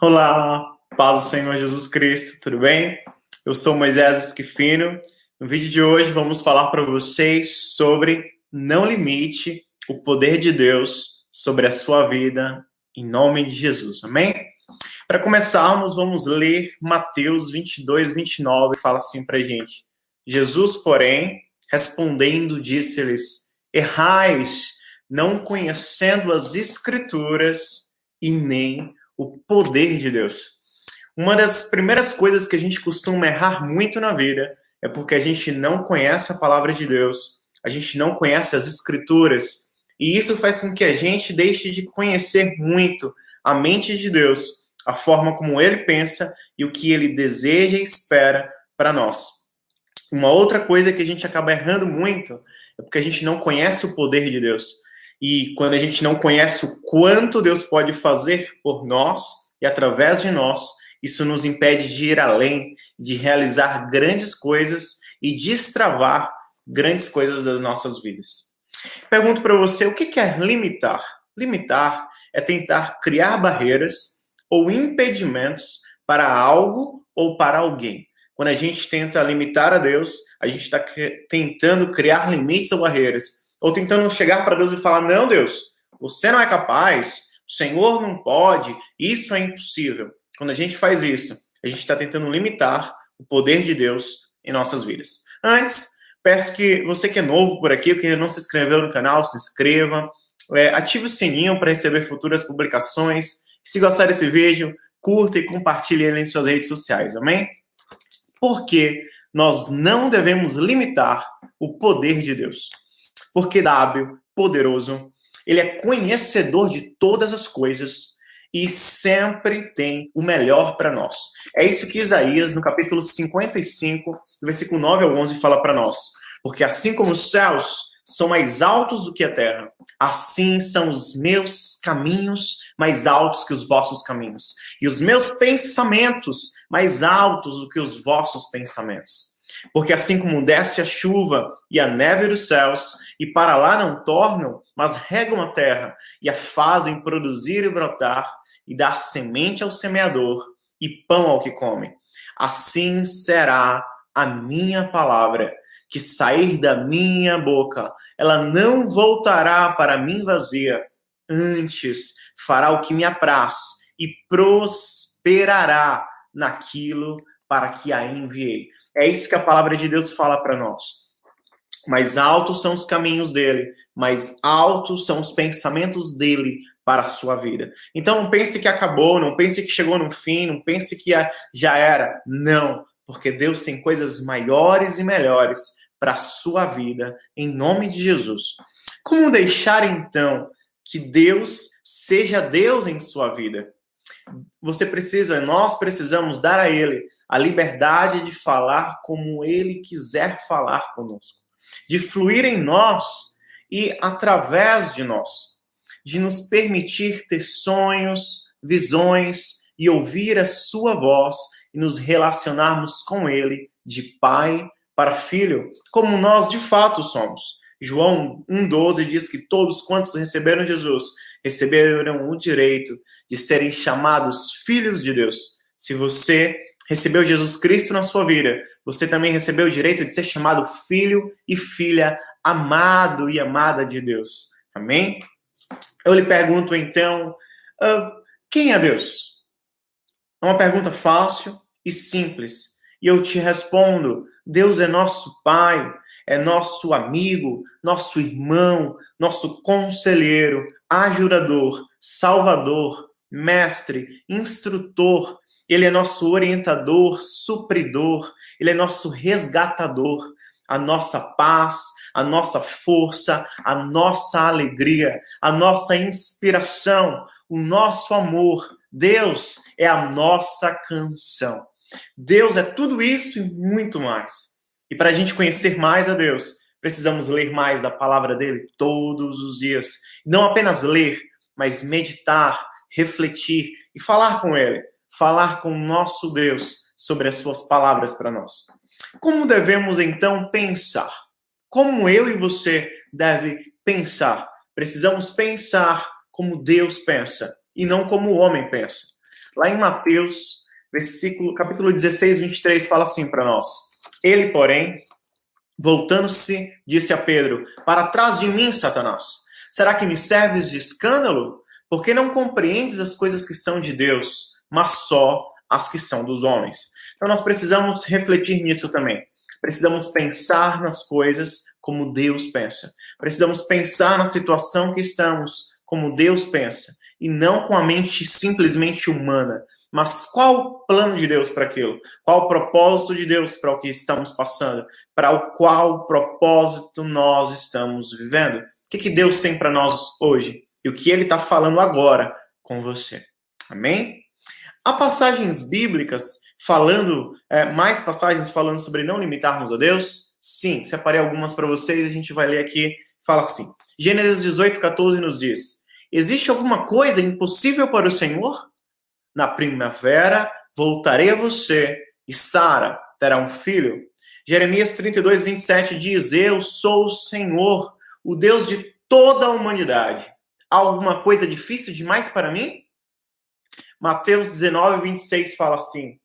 Olá, paz do Senhor Jesus Cristo, tudo bem? Eu sou Moisés Esquifino. No vídeo de hoje vamos falar para vocês sobre não limite o poder de Deus sobre a sua vida, em nome de Jesus, amém? Para começarmos, vamos ler Mateus 22, 29, fala assim para gente. Jesus, porém, respondendo, disse-lhes, errais, não conhecendo as Escrituras e nem o poder de Deus. Uma das primeiras coisas que a gente costuma errar muito na vida é porque a gente não conhece a palavra de Deus, a gente não conhece as escrituras, e isso faz com que a gente deixe de conhecer muito a mente de Deus, a forma como ele pensa e o que ele deseja e espera para nós. Uma outra coisa que a gente acaba errando muito é porque a gente não conhece o poder de Deus. E quando a gente não conhece o quanto Deus pode fazer por nós e através de nós, isso nos impede de ir além, de realizar grandes coisas e destravar grandes coisas das nossas vidas. Pergunto para você, o que é limitar? Limitar é tentar criar barreiras ou impedimentos para algo ou para alguém. Quando a gente tenta limitar a Deus, a gente está tentando criar limites ou barreiras ou tentando chegar para Deus e falar: não, Deus, você não é capaz, o Senhor não pode, isso é impossível. Quando a gente faz isso, a gente está tentando limitar o poder de Deus em nossas vidas. Antes, peço que você que é novo por aqui, que ainda não se inscreveu no canal, se inscreva, é, ative o sininho para receber futuras publicações. Se gostar desse vídeo, curta e compartilhe ele em suas redes sociais, amém? Porque nós não devemos limitar o poder de Deus porque hábil, poderoso, ele é conhecedor de todas as coisas e sempre tem o melhor para nós. É isso que Isaías, no capítulo 55, versículo 9 ao 11, fala para nós. Porque assim como os céus são mais altos do que a terra, assim são os meus caminhos mais altos que os vossos caminhos, e os meus pensamentos mais altos do que os vossos pensamentos. Porque assim como desce a chuva e a neve dos céus, e para lá não tornam, mas regam a terra e a fazem produzir e brotar, e dar semente ao semeador e pão ao que come. Assim será a minha palavra que sair da minha boca. Ela não voltará para mim vazia, antes fará o que me apraz e prosperará naquilo para que a enviei. É isso que a palavra de Deus fala para nós. Mais altos são os caminhos dele, mais altos são os pensamentos dele para a sua vida. Então não pense que acabou, não pense que chegou no fim, não pense que já era. Não, porque Deus tem coisas maiores e melhores para a sua vida, em nome de Jesus. Como deixar então que Deus seja Deus em sua vida? Você precisa, nós precisamos dar a Ele a liberdade de falar como Ele quiser falar conosco de fluir em nós e através de nós, de nos permitir ter sonhos, visões e ouvir a sua voz e nos relacionarmos com ele de pai para filho, como nós de fato somos. João 1,12 diz que todos quantos receberam Jesus receberam o direito de serem chamados filhos de Deus. Se você recebeu Jesus Cristo na sua vida, você também recebeu o direito de ser chamado filho e filha amado e amada de Deus. Amém? Eu lhe pergunto então, uh, quem é Deus? É uma pergunta fácil e simples. E eu te respondo: Deus é nosso Pai, é nosso amigo, nosso irmão, nosso conselheiro, ajudador, salvador, mestre, instrutor, ele é nosso orientador, supridor, ele é nosso resgatador, a nossa paz, a nossa força, a nossa alegria, a nossa inspiração, o nosso amor. Deus é a nossa canção. Deus é tudo isso e muito mais. E para a gente conhecer mais a Deus, precisamos ler mais da palavra dele todos os dias. Não apenas ler, mas meditar, refletir e falar com ele falar com o nosso Deus sobre as suas palavras para nós. Como devemos então pensar? Como eu e você deve pensar? Precisamos pensar como Deus pensa. e não como o homem pensa. Lá em Mateus, versículo, capítulo 16, 23, fala assim para nós. Ele, porém, voltando-se, disse a Pedro: Para trás de mim, Satanás. Será que me serves de escândalo? Porque não compreendes as coisas que são de Deus, mas só as que são dos homens. Então nós precisamos refletir nisso também. Precisamos pensar nas coisas como Deus pensa. Precisamos pensar na situação que estamos como Deus pensa e não com a mente simplesmente humana. Mas qual o plano de Deus para aquilo? Qual o propósito de Deus para o que estamos passando? Para o qual propósito nós estamos vivendo? O que, que Deus tem para nós hoje? E o que Ele está falando agora com você? Amém? Há passagens bíblicas falando, é, mais passagens falando sobre não limitarmos a Deus? Sim, separei algumas para vocês, a gente vai ler aqui. Fala assim: Gênesis 18, 14 nos diz: Existe alguma coisa impossível para o Senhor? Na primavera voltarei a você e Sara terá um filho. Jeremias 32, 27 diz: Eu sou o Senhor, o Deus de toda a humanidade. Há alguma coisa difícil demais para mim? Mateus 19, 26 fala assim: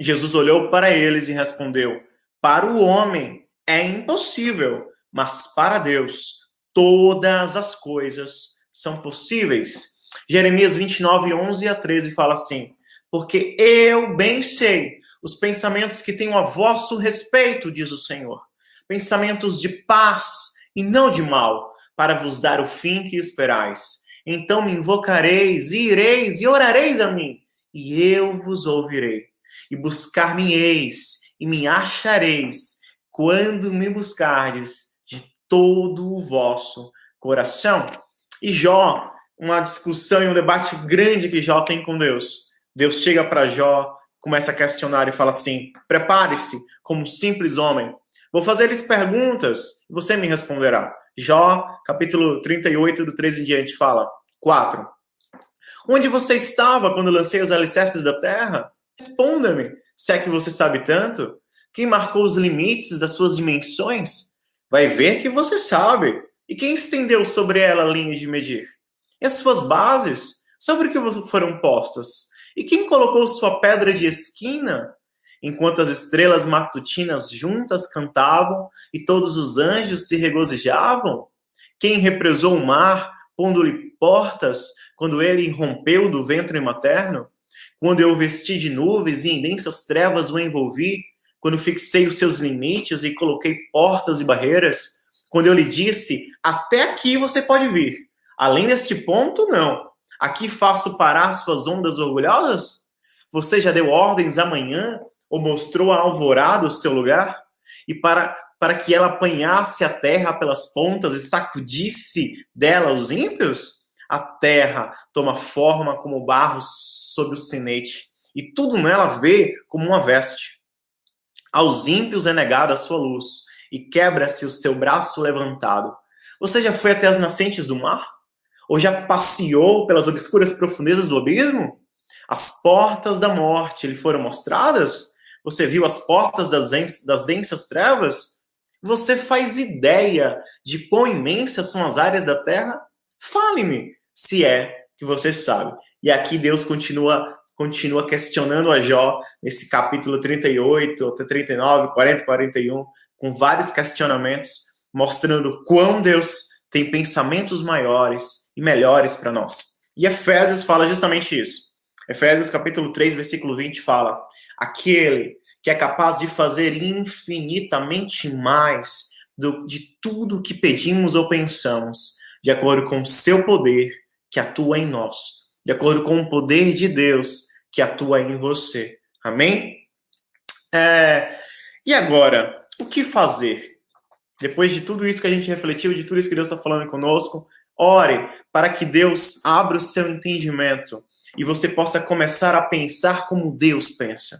Jesus olhou para eles e respondeu: Para o homem é impossível, mas para Deus todas as coisas são possíveis. Jeremias 29, 11 a 13 fala assim: Porque eu bem sei os pensamentos que tenho a vosso respeito, diz o Senhor, pensamentos de paz e não de mal, para vos dar o fim que esperais. Então me invocareis, e ireis, e orareis a mim, e eu vos ouvirei. E buscar-me-eis, e me achareis, quando me buscardes de todo o vosso coração. E Jó, uma discussão e um debate grande que Jó tem com Deus. Deus chega para Jó, começa a questionar e fala assim: prepare-se como simples homem. Vou fazer-lhes perguntas e você me responderá. Jó, capítulo 38, do 13 em diante, fala: 4. Onde você estava quando lancei os alicerces da terra? Responda-me, se é que você sabe tanto. Quem marcou os limites das suas dimensões? Vai ver que você sabe. E quem estendeu sobre ela a linha de medir? E as suas bases? Sobre o que foram postas? E quem colocou sua pedra de esquina? Enquanto as estrelas matutinas juntas cantavam e todos os anjos se regozijavam? Quem represou o mar, pondo-lhe portas, quando ele rompeu do ventre materno? Quando eu vesti de nuvens e em densas trevas o envolvi? Quando fixei os seus limites e coloquei portas e barreiras? quando eu lhe disse: até aqui você pode vir. Além deste ponto, não. Aqui faço parar suas ondas orgulhosas? Você já deu ordens amanhã ou mostrou a alvorada o seu lugar? E para, para que ela apanhasse a terra pelas pontas e sacudisse dela os ímpios? A terra toma forma como barro sob o sinete, e tudo nela vê como uma veste. Aos ímpios é negada a sua luz, e quebra-se o seu braço levantado. Você já foi até as nascentes do mar? Ou já passeou pelas obscuras profundezas do abismo? As portas da morte lhe foram mostradas? Você viu as portas das, das densas trevas? Você faz ideia de quão imensas são as áreas da terra? Fale-me, se é que você sabe. E aqui Deus continua continua questionando a Jó nesse capítulo 38 até 39, 40, 41, com vários questionamentos, mostrando quão Deus tem pensamentos maiores e melhores para nós. E Efésios fala justamente isso. Efésios capítulo 3, versículo 20 fala: Aquele que é capaz de fazer infinitamente mais do, de tudo que pedimos ou pensamos, de acordo com o seu poder que atua em nós, de acordo com o poder de Deus que atua em você. Amém? É, e agora, o que fazer? Depois de tudo isso que a gente refletiu, de tudo isso que Deus está falando conosco, ore para que Deus abra o seu entendimento e você possa começar a pensar como Deus pensa.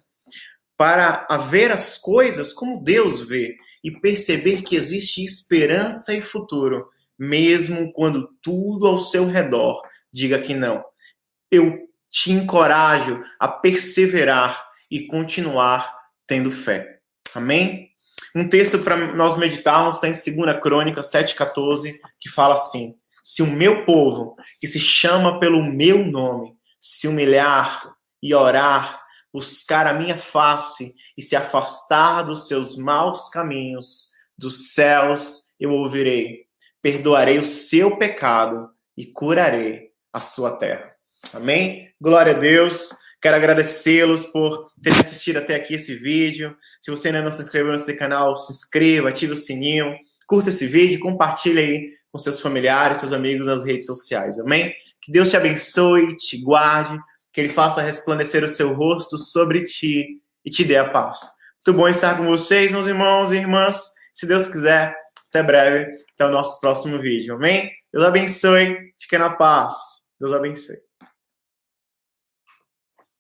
Para ver as coisas como Deus vê e perceber que existe esperança e futuro, mesmo quando tudo ao seu redor diga que não. Eu te encorajo a perseverar e continuar tendo fé. Amém? Um texto para nós meditarmos está em 2 Crônica 7,14, que fala assim: Se o meu povo, que se chama pelo meu nome, se humilhar e orar, buscar a minha face e se afastar dos seus maus caminhos, dos céus eu ouvirei, perdoarei o seu pecado e curarei a sua terra. Amém? Glória a Deus. Quero agradecê-los por terem assistido até aqui esse vídeo. Se você ainda não se inscreveu no nosso canal, se inscreva, ative o sininho, curta esse vídeo, compartilhe aí com seus familiares, seus amigos nas redes sociais. Amém? Que Deus te abençoe, te guarde, que Ele faça resplandecer o seu rosto sobre ti e te dê a paz. Muito bom estar com vocês, meus irmãos e irmãs. Se Deus quiser, até breve, até o nosso próximo vídeo. Amém? Deus abençoe, fique na paz. Deus abençoe.